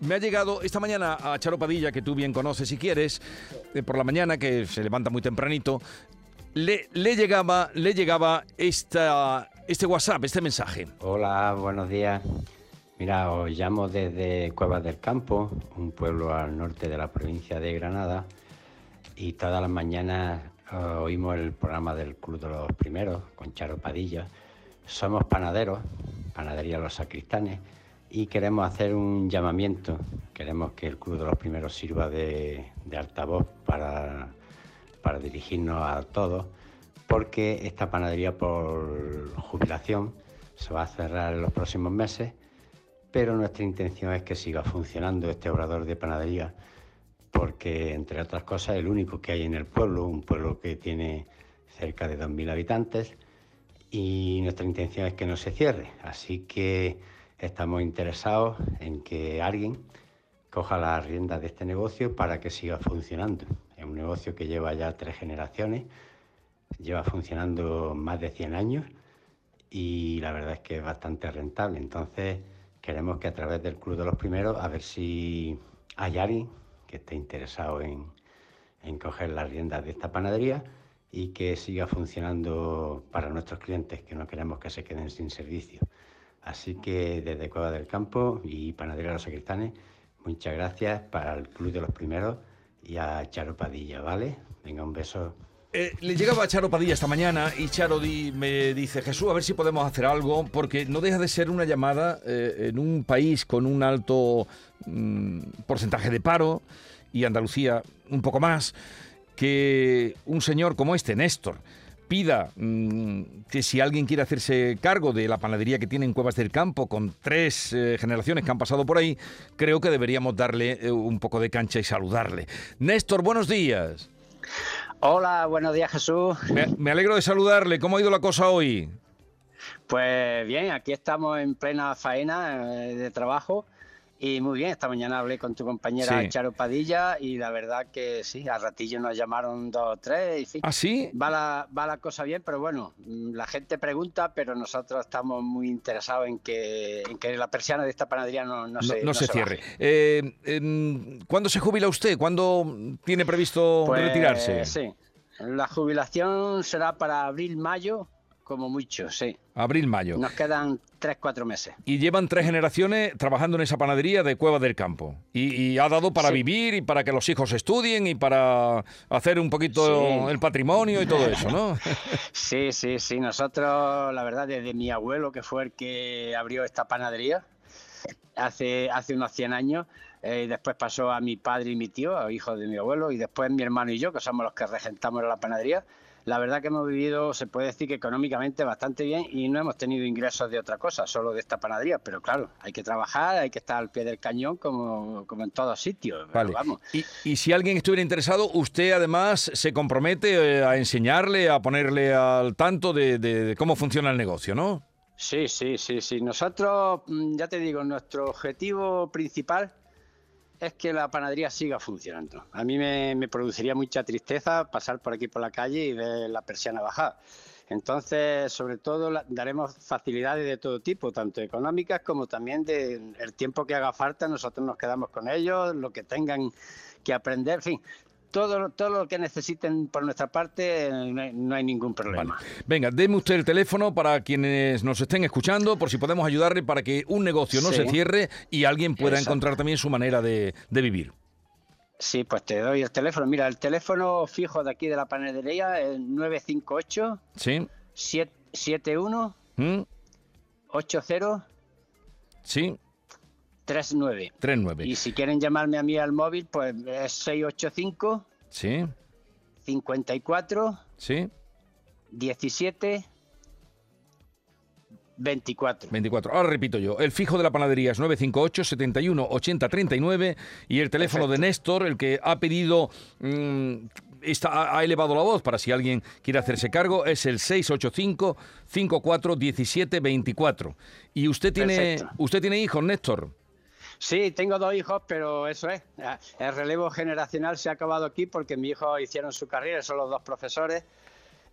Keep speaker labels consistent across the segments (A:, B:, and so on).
A: me ha llegado esta mañana a Charo Padilla, que tú bien conoces si quieres, eh, por la mañana, que se levanta muy tempranito, le, le llegaba, le llegaba este WhatsApp, este mensaje.
B: Hola, buenos días. Mira, os llamo desde Cuevas del Campo, un pueblo al norte de la provincia de Granada, y todas las mañanas eh, oímos el programa del Club de los Primeros con Charo Padilla. Somos panaderos, panadería Los Sacristanes, y queremos hacer un llamamiento. Queremos que el Club de los Primeros sirva de, altavoz para, para dirigirnos a todos, porque esta panadería por jubilación se va a cerrar en los próximos meses, pero nuestra intención es que siga funcionando este obrador de panadería, porque entre otras cosas es el único que hay en el pueblo, un pueblo que tiene cerca de 2.000 habitantes, y nuestra intención es que no se cierre. Así que estamos interesados en que alguien coja las riendas de este negocio para que siga funcionando. Es un negocio que lleva ya tres generaciones, lleva funcionando más de 100 años y la verdad es que es bastante rentable. Entonces queremos que a través del Club de los Primeros, a ver si hay alguien que esté interesado en, en coger las riendas de esta panadería y que siga funcionando para nuestros clientes, que no queremos que se queden sin servicio. Así que desde Cueva del Campo y Panadería Los Sacristanes, muchas gracias para el Club de los Primeros y a Charo Padilla, ¿vale? Venga, un beso.
A: Eh, le llegaba a Charo Padilla esta mañana y Charo di- me dice, Jesús, a ver si podemos hacer algo, porque no deja de ser una llamada eh, en un país con un alto mm, porcentaje de paro y Andalucía un poco más, que un señor como este, Néstor, pida mm, que si alguien quiere hacerse cargo de la panadería que tiene en Cuevas del Campo, con tres eh, generaciones que han pasado por ahí, creo que deberíamos darle eh, un poco de cancha y saludarle. Néstor, buenos días.
C: Hola, buenos días Jesús.
A: Me, me alegro de saludarle. ¿Cómo ha ido la cosa hoy?
C: Pues bien, aquí estamos en plena faena eh, de trabajo y muy bien, esta mañana hablé con tu compañera
A: Sí.
C: Charo Padilla y la verdad que sí, al ratillo nos llamaron dos o tres y.
A: ¿Ah, sí?
C: Va la, va la cosa bien, pero bueno, mm, la gente pregunta, pero nosotros estamos muy interesados en que, en que la persiana de esta panadería no, no
A: No,
C: se,
A: no se
C: baje.
A: cierre. Eh, em, ¿Cuándo se jubila usted? ¿Cuándo tiene previsto
C: Pues,
A: retirarse?
C: Sí, la jubilación será para abril, mayo, como mucho, sí.
A: Abril, mayo.
C: Nos quedan tres, cuatro meses.
A: Y llevan tres generaciones trabajando en esa panadería de Cueva del Campo. Y, y ha dado para
C: Sí.
A: vivir y para que los hijos estudien y para hacer un poquito
C: Sí.
A: el patrimonio y todo eso, ¿no?
C: Sí, sí, sí. Nosotros, la verdad, desde mi abuelo, que fue el que abrió esta panadería hace, hace unos 100 años, eh, y después pasó a mi padre y mi tío, hijos de mi abuelo, y después mi hermano y yo, que somos los que regentamos la panadería. La verdad que hemos vivido, se puede decir que económicamente bastante bien y no hemos tenido ingresos de otra cosa, solo de esta panadería. Pero claro, hay que trabajar, hay que estar al pie del cañón como, como en todos sitios.
A: Vale.
C: Vamos.
A: Y, y si alguien estuviera interesado, usted además se compromete eh, a enseñarle, a ponerle al tanto de, de- de cómo funciona el negocio, ¿no?
C: Sí, sí, sí, sí. Nosotros, mm, ya te digo, nuestro objetivo principal es que la panadería siga funcionando. A mí me, produciría mucha tristeza pasar por aquí por la calle y ver la persiana bajar. Entonces, sobre todo, daremos facilidades de todo tipo, tanto económicas como también de el tiempo que haga falta. Nosotros nos quedamos con ellos, lo que tengan que aprender, en fin, todo, todo lo que necesiten por nuestra parte, no hay, no hay ningún problema.
A: Vale. Venga, deme usted el teléfono para quienes nos estén escuchando, por si podemos ayudarle para que un negocio no
C: Sí.
A: se cierre y alguien pueda
C: Exacto.
A: encontrar también su manera de, de vivir.
C: Sí, pues te doy el teléfono. Mira, el teléfono fijo de aquí de la panadería es 958
A: ¿Sí?
C: 71
A: ¿Mm?
C: 80
A: ¿Sí?
C: 39.
A: 39.
C: Y si quieren llamarme a mí al móvil, pues es 685
A: ¿Sí?
C: 54
A: ¿Sí?
C: 17 24.
A: 24. Ahora repito yo. El fijo de la panadería es 958 71 80 39 y el teléfono de
C: Perfecto.
A: Néstor, el que ha pedido, mm, está, ha- ha elevado la voz para si alguien quiere hacerse cargo, es el 685 54 17 24. ¿Y usted tiene,
C: Perfecto.
A: usted tiene hijos, Néstor?
C: Sí, tengo dos hijos, pero eso es. Ah, El relevo generacional se ha acabado aquí porque mis hijos hicieron su carrera, son los dos profesores.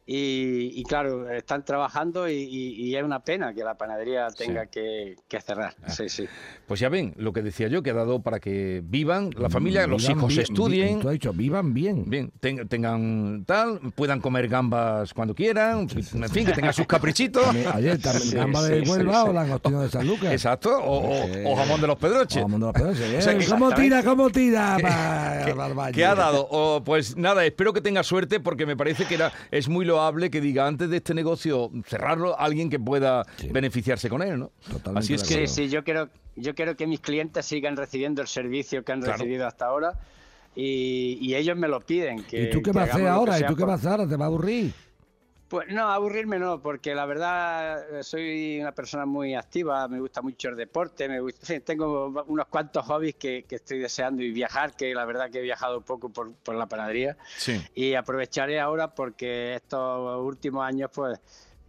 C: Y, claro, están trabajando y, es una pena que la panadería tenga que, cerrar. Ah. Sí, sí.
A: Pues ya ven, lo que decía yo, que ha dado para que vivan la familia, los hijos estudien.
D: tú has dicho, vivan bien.
A: Bien, tengan tal, puedan comer gambas cuando quieran, en fin, que tengan sus caprichitos.
D: Ayer también gamba de Huelva o langostino de San Lucas.
A: Exacto, o, jamón de los pedroches.
D: jamón de los pedroches. ¿Cómo tira, cómo tira?
A: ¿Qué, ha dado? pues nada, espero que tenga suerte porque me parece que era, es muy loable que diga antes de este negocio cerrarlo alguien que pueda beneficiarse con él, ¿no?
C: Totalmente Así es que... Sí, sí, yo quiero, yo quiero que mis clientes sigan recibiendo el servicio que han recibido hasta ahora y, ellos me lo piden. Que,
D: ¿Y tú qué vas a hacer ahora? ¿Y tú qué vas a hacer ahora? ¿Te va a aburrir?
C: Pues no, aburrirme no, porque la verdad eh, soy una persona muy activa, me gusta mucho el deporte, me gusta, tengo unos cuantos hobbies que, estoy deseando y viajar, que la verdad que he viajado poco por, la panadería. Y aprovecharé ahora porque estos últimos años, pues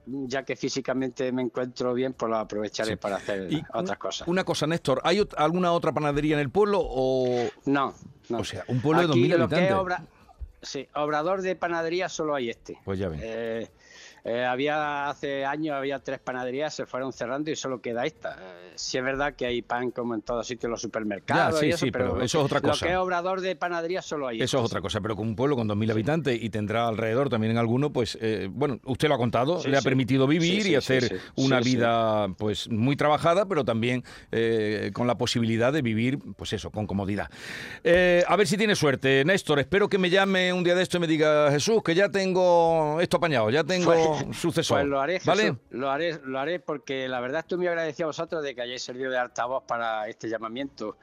C: ya que físicamente me encuentro bien, pues lo aprovecharé para hacer otras cosas.
A: Una cosa, Néstor, ¿hay alguna otra panadería en el pueblo o...?
C: No, no.
A: O sea, un pueblo de 2.000 habitantes.
C: Sí, obrador de panadería solo hay este.
A: Pues ya ven.
C: Eh, eh, había hace años había tres panaderías, se fueron cerrando y solo queda esta. Eh, sí es verdad que hay pan como en todos sitios, los supermercados.
A: sí,
C: eso,
A: sí, pero, eso es otra cosa.
C: Lo que es obrador de panadería solo hay.
A: Eso es otra cosa, pero con un pueblo con 2.000 habitantes y tendrá alrededor también en alguno, pues eh, bueno, usted lo ha contado, le ha permitido vivir y hacer una vida pues muy trabajada, pero también con la posibilidad de vivir, pues eso, con comodidad. a ver si tiene suerte, Néstor. Espero que me llame un día de esto y me diga Jesús que ya tengo esto apañado, ya tengo pues, sucesor.
C: Pues lo haré, ¿vale? lo haré, lo haré porque la verdad estoy muy agradecido a vosotros de que hayáis servido de altavoz para este llamamiento,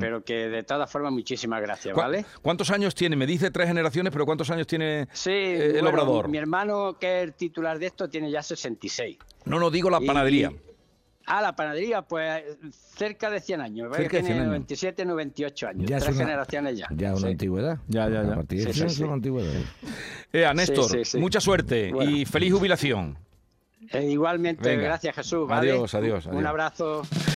C: pero que de todas formas muchísimas gracias, ¿vale?
A: ¿Cuántos años tiene? Me dice tres generaciones, pero ¿cuántos años tiene eh, el obrador?
C: Mi hermano, que es el titular de esto, tiene ya 66.
A: No, no digo la panadería.
C: Ah, la panadería, pues cerca de 100 años. Cerca de 100 años. 97, 98 años. Ya tres generaciones ya.
D: Ya una antigüedad.
A: Ya, ya, ya.
D: A partir de sí, sí, una antigüedad.
A: Eh, Néstor, mucha suerte y feliz jubilación.
C: Eh, igualmente, gracias Jesús.
A: Adiós, adiós, adiós.
C: Un abrazo.